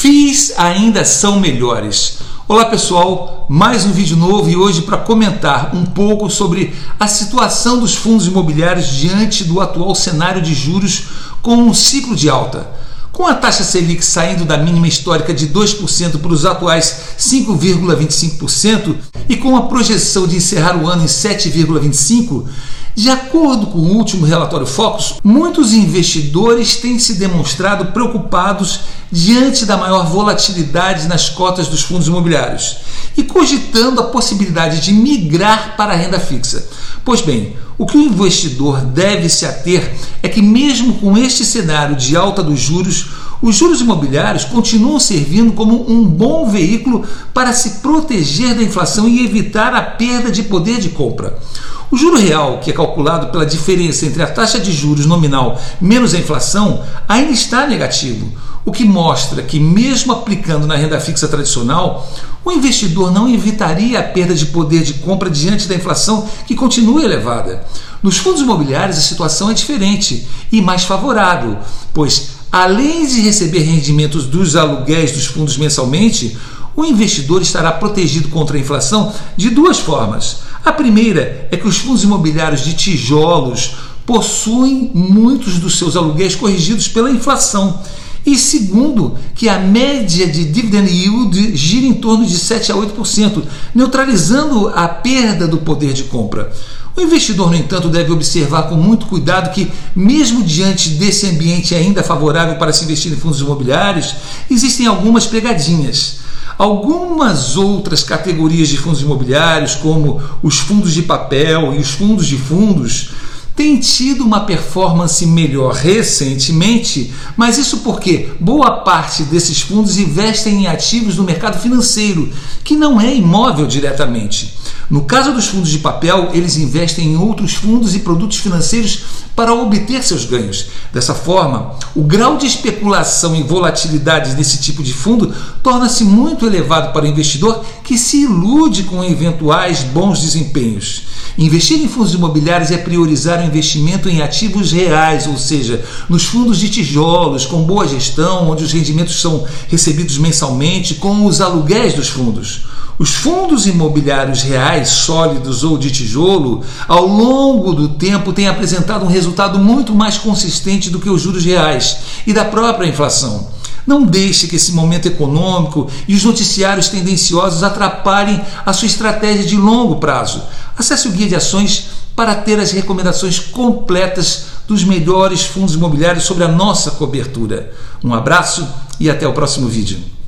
FIIs ainda são melhores. Olá pessoal, mais um vídeo novo e hoje para comentar um pouco sobre a situação dos fundos imobiliários diante do atual cenário de juros com um ciclo de alta. Com a taxa Selic saindo da mínima histórica de 2% para os atuais 5,25% e com a projeção de encerrar o ano em 7,25%, de acordo com o último relatório Focus, muitos investidores têm se demonstrado preocupados diante da maior volatilidade nas cotas dos fundos imobiliários e cogitando a possibilidade de migrar para a renda fixa. Pois bem, o que o investidor deve se ater é que, mesmo com este cenário de alta dos juros, os juros imobiliários continuam servindo como um bom veículo para se proteger da inflação e evitar a perda de poder de compra. O juro real, que é calculado pela diferença entre a taxa de juros nominal menos a inflação, ainda está negativo, o que mostra que, mesmo aplicando na renda fixa tradicional, o investidor não evitaria a perda de poder de compra diante da inflação que continua elevada. Nos fundos imobiliários, a situação é diferente e mais favorável, pois, além de receber rendimentos dos aluguéis dos fundos mensalmente, o investidor estará protegido contra a inflação de duas formas. A primeira é que os fundos imobiliários de tijolos possuem muitos dos seus aluguéis corrigidos pela inflação. E segundo, que a média de dividend yield gira em torno de 7 a 8%, neutralizando a perda do poder de compra. O investidor, no entanto, deve observar com muito cuidado que, mesmo diante desse ambiente ainda favorável para se investir em fundos imobiliários, existem algumas pegadinhas. Algumas outras categorias de fundos imobiliários, como os fundos de papel e os fundos de fundos, têm tido uma performance melhor recentemente, mas isso porque boa parte desses fundos investem em ativos no mercado financeiro, que não é imóvel diretamente. No caso dos fundos de papel, eles investem em outros fundos e produtos financeiros para obter seus ganhos. Dessa forma, o grau de especulação e volatilidade desse tipo de fundo torna-se muito elevado para o investidor que se ilude com eventuais bons desempenhos. Investir em fundos imobiliários é priorizar o investimento em ativos reais, ou seja, nos fundos de tijolos, com boa gestão, onde os rendimentos são recebidos mensalmente, com os aluguéis dos fundos. Os fundos imobiliários reais, sólidos ou de tijolo, ao longo do tempo têm apresentado um resultado muito mais consistente do que os juros reais e da própria inflação. Não deixe que esse momento econômico e os noticiários tendenciosos atrapalhem a sua estratégia de longo prazo. Acesse o guia de ações para ter as recomendações completas dos melhores fundos imobiliários sobre a nossa cobertura. Um abraço e até o próximo vídeo.